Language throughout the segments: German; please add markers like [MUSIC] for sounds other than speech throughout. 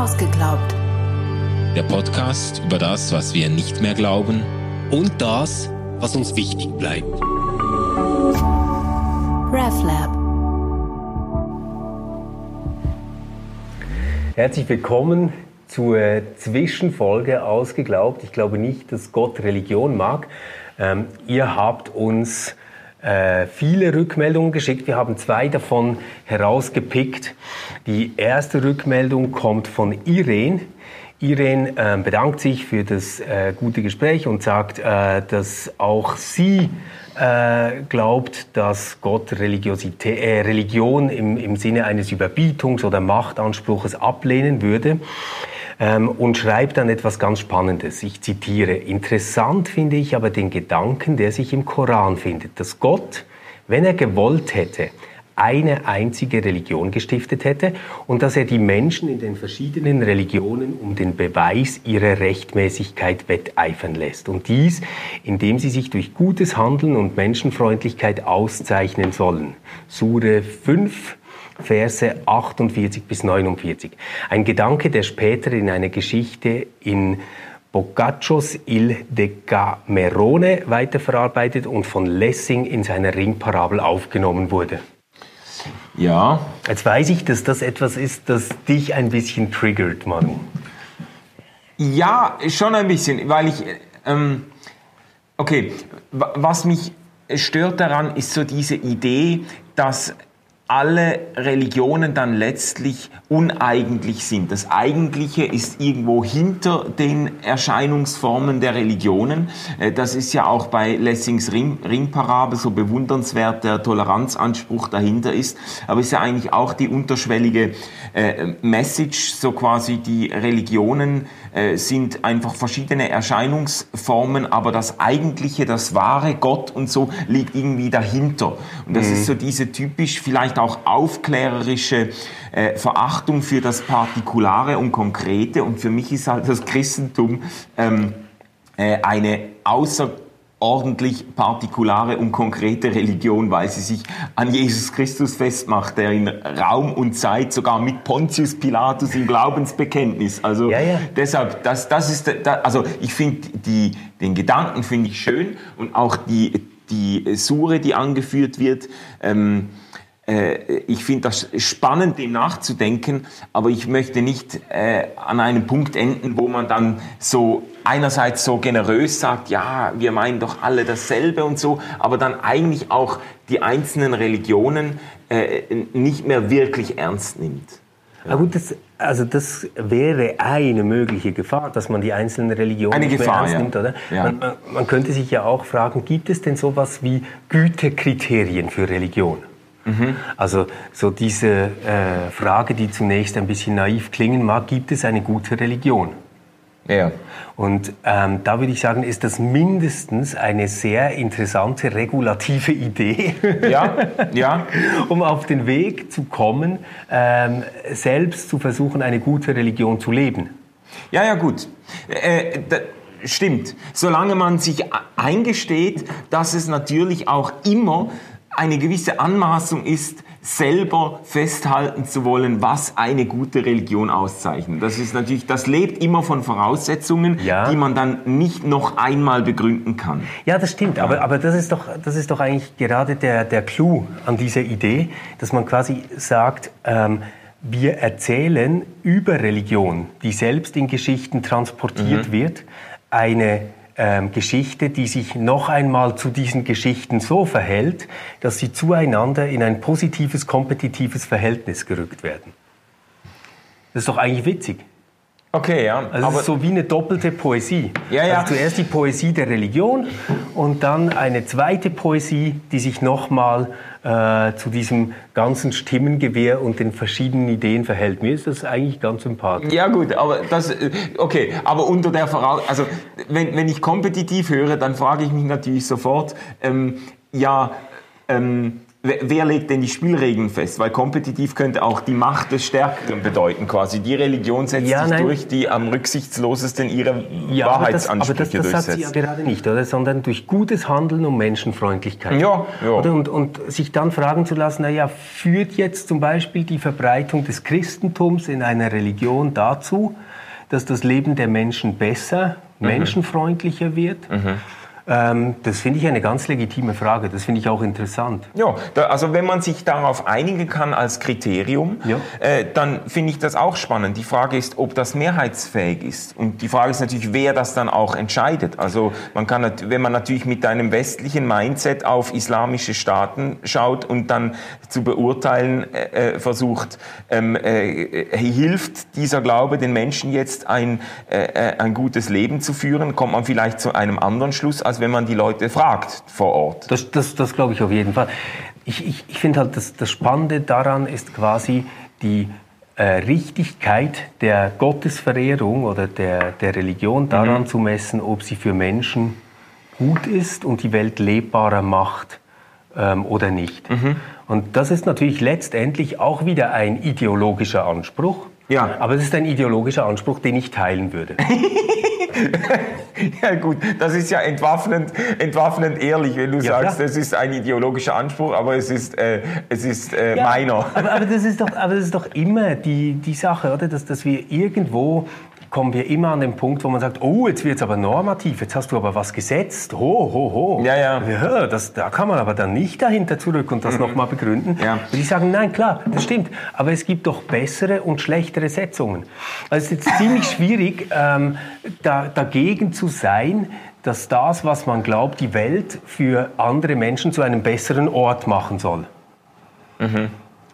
Ausgeglaubt. Der Podcast über das, was wir nicht mehr glauben und das, was uns wichtig bleibt. RefLab. Herzlich willkommen zur Zwischenfolge Ausgeglaubt. Ich glaube nicht, dass Gott Religion mag. Ähm, ihr habt uns äh, viele Rückmeldungen geschickt. Wir haben zwei davon herausgepickt. Die erste Rückmeldung kommt von Irene. Irene äh, bedankt sich für das äh, gute Gespräch und sagt, äh, dass auch sie äh, glaubt, dass Gott Religiosität, äh, Religion im, im Sinne eines Überbietungs- oder Machtanspruches ablehnen würde ähm, und schreibt dann etwas ganz Spannendes. Ich zitiere, interessant finde ich aber den Gedanken, der sich im Koran findet, dass Gott, wenn er gewollt hätte, eine einzige Religion gestiftet hätte und dass er die Menschen in den verschiedenen Religionen um den Beweis ihrer Rechtmäßigkeit wetteifern lässt. Und dies, indem sie sich durch gutes Handeln und Menschenfreundlichkeit auszeichnen sollen. Sure 5, Verse 48 bis 49. Ein Gedanke, der später in einer Geschichte in Boccaccios Il Decamerone weiterverarbeitet und von Lessing in seiner Ringparabel aufgenommen wurde. Ja. Jetzt weiß ich, dass das etwas ist, das dich ein bisschen triggert, Manu. Ja, schon ein bisschen, weil ich, ähm, okay, was mich stört daran, ist so diese Idee, dass alle Religionen dann letztlich uneigentlich sind. Das Eigentliche ist irgendwo hinter den Erscheinungsformen der Religionen. Äh, das ist ja auch bei Lessings Ring, Ringparabel so bewundernswert, der Toleranzanspruch dahinter ist. Aber es ist ja eigentlich auch die unterschwellige äh, Message, so quasi die Religionen äh, sind einfach verschiedene Erscheinungsformen, aber das Eigentliche, das wahre Gott und so liegt irgendwie dahinter. Und das mhm. ist so diese typisch vielleicht auch aufklärerische äh, Verachtung für das Partikulare und Konkrete. Und für mich ist halt das Christentum ähm, äh, eine außer ordentlich partikulare und konkrete Religion, weil sie sich an Jesus Christus festmacht, der in Raum und Zeit sogar mit Pontius Pilatus im Glaubensbekenntnis. Also ja, ja. deshalb, das, das ist, also ich finde die, den Gedanken finde ich schön und auch die die Sure, die angeführt wird. Ähm, äh, ich finde das spannend, dem nachzudenken, aber ich möchte nicht äh, an einem Punkt enden, wo man dann so einerseits so generös sagt, ja, wir meinen doch alle dasselbe und so, aber dann eigentlich auch die einzelnen Religionen äh, nicht mehr wirklich ernst nimmt. Ja. gut, das, also das wäre eine mögliche Gefahr, dass man die einzelnen Religionen eine nicht Gefahr, mehr ernst ja. nimmt, oder? Ja. Man, man, man könnte sich ja auch fragen, gibt es denn sowas wie Gütekriterien für Religion? Mhm. Also so diese äh, Frage, die zunächst ein bisschen naiv klingen mag, gibt es eine gute Religion? Ja. Und ähm, da würde ich sagen, ist das mindestens eine sehr interessante regulative Idee, ja, ja. [LAUGHS] um auf den Weg zu kommen, ähm, selbst zu versuchen, eine gute Religion zu leben. Ja, ja, gut. Äh, stimmt. Solange man sich eingesteht, dass es natürlich auch immer eine gewisse Anmaßung ist, selber festhalten zu wollen, was eine gute Religion auszeichnet. Das ist natürlich, das lebt immer von Voraussetzungen, ja. die man dann nicht noch einmal begründen kann. Ja, das stimmt. Ja. Aber, aber das ist doch, das ist doch eigentlich gerade der, der Clou an dieser Idee, dass man quasi sagt, ähm, wir erzählen über Religion, die selbst in Geschichten transportiert mhm. wird, eine ähm, Geschichte, die sich noch einmal zu diesen Geschichten so verhält, dass sie zueinander in ein positives, kompetitives Verhältnis gerückt werden. Das ist doch eigentlich witzig. Okay, ja. Also es ist so wie eine doppelte Poesie. Ja, ja. Also zuerst die Poesie der Religion und dann eine zweite Poesie, die sich nochmal äh, zu diesem ganzen Stimmengewehr und den verschiedenen Ideen verhält. Mir ist das eigentlich ganz sympathisch. Ja gut, aber das, äh, okay, aber unter der Voraus, also wenn, wenn ich kompetitiv höre, dann frage ich mich natürlich sofort, ähm, ja, ähm, wer legt denn die Spielregeln fest? Weil kompetitiv könnte auch die Macht des Stärkeren bedeuten, quasi. Die Religion setzt ja, sich nein. durch, die am rücksichtslosesten ihre ja, Wahrheitsansprüche aber das, aber das, das durchsetzt. sagt sie ja gerade nicht, oder? Sondern durch gutes Handeln und Menschenfreundlichkeit. Ja, ja. Und, und sich dann fragen zu lassen, naja, führt jetzt zum Beispiel die Verbreitung des Christentums in einer Religion dazu, dass das Leben der Menschen besser, mhm. menschenfreundlicher wird? Mhm. Ähm, das finde ich eine ganz legitime Frage. Das finde ich auch interessant. Ja, da, also wenn man sich darauf einigen kann als Kriterium, ja. äh, dann finde ich das auch spannend. Die Frage ist, ob das mehrheitsfähig ist. Und die Frage ist natürlich, wer das dann auch entscheidet. Also man kann, wenn man natürlich mit einem westlichen Mindset auf islamische Staaten schaut und dann zu beurteilen äh, äh versucht, ähm, äh, hilft dieser Glaube den Menschen jetzt ein, äh, äh, ein gutes Leben zu führen, kommt man vielleicht zu einem anderen Schluss, als wenn man die Leute fragt vor Ort. Das, das, das glaube ich auf jeden Fall. Ich, ich, ich finde halt, das, das Spannende daran ist quasi die äh, Richtigkeit der Gottesverehrung oder der, der Religion daran mhm. zu messen, ob sie für Menschen gut ist und die Welt lebbarer macht ähm, oder nicht. Mhm. Und das ist natürlich letztendlich auch wieder ein ideologischer Anspruch. Ja. Aber es ist ein ideologischer Anspruch, den ich teilen würde. [LAUGHS] ja gut, das ist ja entwaffnend, entwaffnend ehrlich, wenn du ja, sagst, es ist ein ideologischer Anspruch, aber es ist, äh, es ist äh, ja, meiner. Aber, aber, das ist doch, aber das ist doch immer die, die Sache, oder? Dass, dass wir irgendwo kommen wir immer an den Punkt, wo man sagt, oh, jetzt wird es aber normativ, jetzt hast du aber was gesetzt, ho, ho, ho. Ja, ja. ja das, da kann man aber dann nicht dahinter zurück und das mhm. nochmal begründen. Ja. Und die sagen, nein, klar, das stimmt, aber es gibt doch bessere und schlechtere Setzungen. Also es ist jetzt ziemlich schwierig, ähm, da, dagegen zu sein, dass das, was man glaubt, die Welt für andere Menschen zu einem besseren Ort machen soll. Mhm.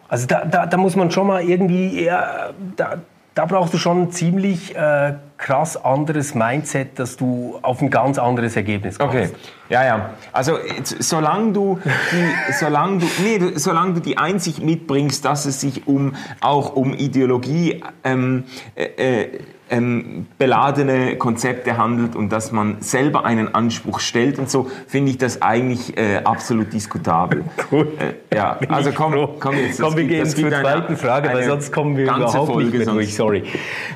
Also da, da, da, muss man schon mal irgendwie, eher, da, da brauchst du schon ein ziemlich äh, krass anderes Mindset, dass du auf ein ganz anderes Ergebnis kommst. Okay, ja, ja. Also solange du die, solange du, nee, solange du die Einsicht mitbringst, dass es sich um auch um Ideologie ähm, äh, äh ähm, beladene Konzepte handelt und dass man selber einen Anspruch stellt und so, finde ich das eigentlich äh, absolut diskutabel. [LAUGHS] Gut. Äh, ja, also komm, komm jetzt. Komm, wir gibt, gehen zur zweiten Frage, weil sonst kommen wir überhaupt Folge nicht mehr durch. Sorry.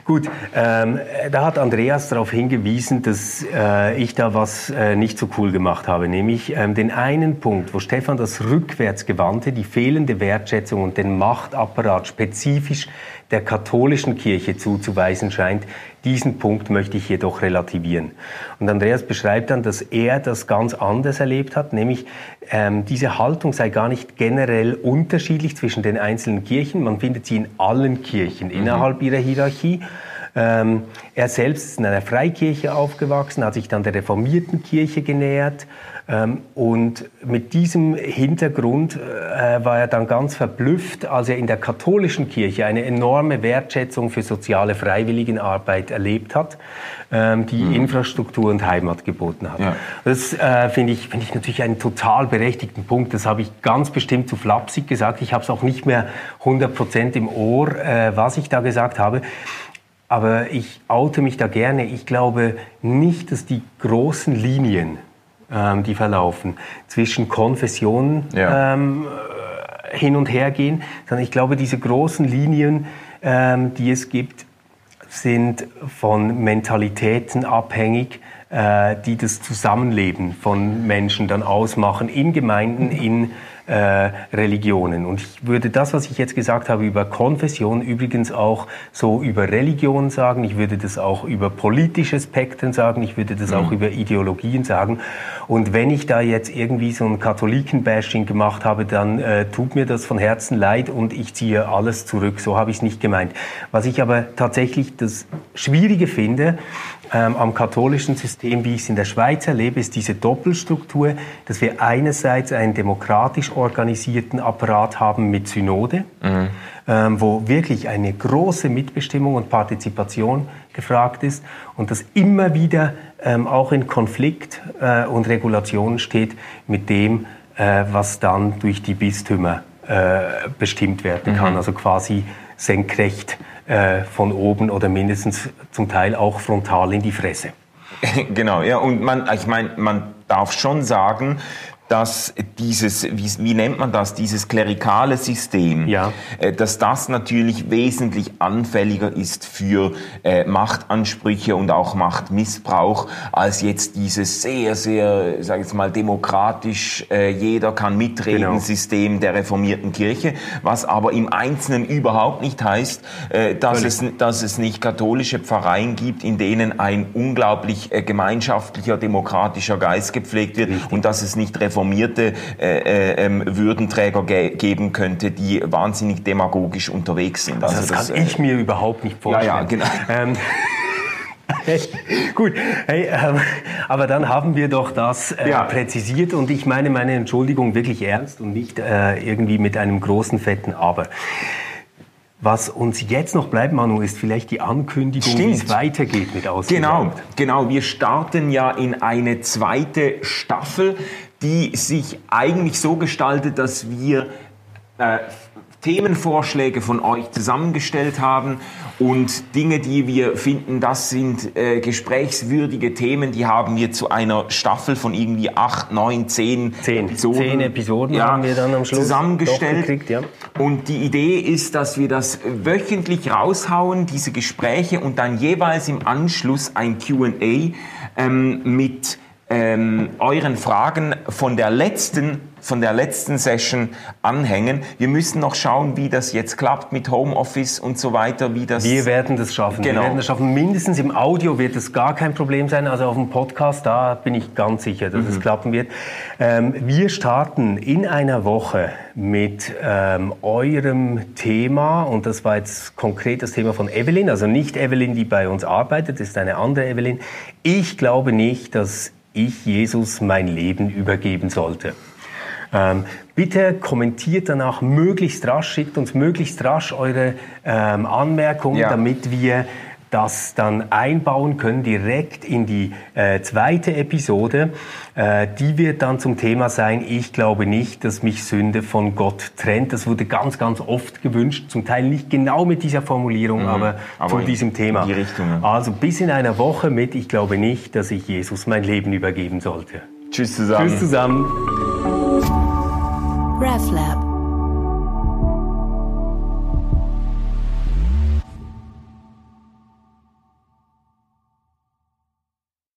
Gut, ähm, da hat Andreas darauf hingewiesen, dass äh, ich da was äh, nicht so cool gemacht habe, nämlich ähm, den einen Punkt, wo Stefan das Rückwärtsgewandte, die fehlende Wertschätzung und den Machtapparat spezifisch der katholischen Kirche zuzuweisen scheint. Diesen Punkt möchte ich jedoch relativieren. Und Andreas beschreibt dann, dass er das ganz anders erlebt hat, nämlich ähm, diese Haltung sei gar nicht generell unterschiedlich zwischen den einzelnen Kirchen. Man findet sie in allen Kirchen mhm. innerhalb ihrer Hierarchie. Ähm, er selbst ist in einer Freikirche aufgewachsen, hat sich dann der reformierten Kirche genähert ähm, und mit diesem Hintergrund äh, war er dann ganz verblüfft, als er in der katholischen Kirche eine enorme Wertschätzung für soziale Freiwilligenarbeit erlebt hat, ähm, die mhm. Infrastruktur und Heimat geboten hat. Ja. Das äh, finde ich, find ich natürlich einen total berechtigten Punkt. Das habe ich ganz bestimmt zu flapsig gesagt. Ich habe es auch nicht mehr 100 Prozent im Ohr, äh, was ich da gesagt habe. Aber ich oute mich da gerne. Ich glaube nicht, dass die großen Linien ähm, die verlaufen, zwischen Konfessionen ja. ähm, hin und her gehen, sondern ich glaube, diese großen Linien, ähm, die es gibt, sind von Mentalitäten abhängig, äh, die das Zusammenleben von Menschen dann ausmachen, in Gemeinden, in äh, Religionen. Und ich würde das, was ich jetzt gesagt habe über Konfession, übrigens auch so über Religion sagen. Ich würde das auch über politische Spektren sagen. Ich würde das mhm. auch über Ideologien sagen. Und wenn ich da jetzt irgendwie so ein Katholiken-Bashing gemacht habe, dann äh, tut mir das von Herzen leid und ich ziehe alles zurück. So habe ich es nicht gemeint. Was ich aber tatsächlich das Schwierige finde, ähm, am katholischen System, wie ich es in der Schweiz erlebe, ist diese Doppelstruktur, dass wir einerseits einen demokratisch organisierten Apparat haben mit Synode, mhm. ähm, wo wirklich eine große Mitbestimmung und Partizipation gefragt ist und das immer wieder ähm, auch in Konflikt äh, und Regulation steht mit dem, äh, was dann durch die Bistümer äh, bestimmt werden kann. Mhm. Also quasi senkrecht äh, von oben oder mindestens zum Teil auch frontal in die Fresse. [LAUGHS] Genau, ja, und man, ich meine, man darf schon sagen, dass dieses, wie, wie nennt man das, dieses klerikale System, Ja. äh, dass das natürlich wesentlich anfälliger ist für äh, Machtansprüche und auch Machtmissbrauch als jetzt dieses sehr, sehr, sage ich jetzt mal, demokratisch, äh, jeder kann mitreden Genau. System der reformierten Kirche, was aber im Einzelnen überhaupt nicht heißt, äh, dass, Völlig. es, dass es nicht katholische Pfarreien gibt, in denen ein unglaublich äh, gemeinschaftlicher, demokratischer Geist gepflegt wird und dass es nicht reformierte äh, äh, ähm, Würdenträger ge geben könnte, die wahnsinnig demagogisch unterwegs sind. Also das, kann äh, ich mir überhaupt nicht vorstellen. ja, genau. Ähm, [LAUGHS] Gut, hey, ähm, aber dann haben wir doch das äh, Ja. präzisiert und ich meine meine Entschuldigung wirklich ernst und nicht äh, irgendwie mit einem großen fetten Aber. Was uns jetzt noch bleibt, Manu, ist vielleicht die Ankündigung, wie es weitergeht mit Genau, Ausgeglaubt. genau. Wir starten ja in eine zweite Staffel, die sich eigentlich so gestaltet, dass wir äh, Themenvorschläge von euch zusammengestellt haben und Dinge, die wir finden, das sind äh, gesprächswürdige Themen, die haben wir zu einer Staffel von irgendwie acht, neun, zehn, Zehn. Zehn Episoden haben wir dann am Schluss zusammengestellt. gekriegt, ja. Und die Idee ist, dass wir das wöchentlich raushauen, diese Gespräche, und dann jeweils im Anschluss ein QA ähm, mit ähm, euren Fragen von der letzten von der letzten Session anhängen. Wir müssen noch schauen, wie das jetzt klappt mit Homeoffice und so weiter, wie das Wir werden das schaffen. Genau. Wir werden das schaffen. Mindestens im Audio wird es gar kein Problem sein. Also auf dem Podcast, da bin ich ganz sicher, dass Mhm. es klappen wird. Ähm, wir starten in einer Woche mit ähm, eurem Thema. Und das war jetzt konkret das Thema von Evelyn. Also nicht Evelyn, die bei uns arbeitet, das ist eine andere Evelyn. Ich glaube nicht, dass ich Jesus mein Leben übergeben sollte. Ähm, bitte kommentiert danach möglichst rasch, schickt uns möglichst rasch eure ähm, Anmerkungen, Ja. damit wir das dann einbauen können direkt in die äh, zweite Episode. Äh, die wird dann zum Thema sein, ich glaube nicht, dass mich Sünde von Gott trennt. Das wurde ganz, ganz oft gewünscht, zum Teil nicht genau mit dieser Formulierung, aber, Mhm. aber zu in- diesem Thema. in die Richtung, ja. Also bis in einer Woche mit, ich glaube nicht, dass ich Jesus mein Leben übergeben sollte. Tschüss zusammen. Tschüss zusammen. RefLab.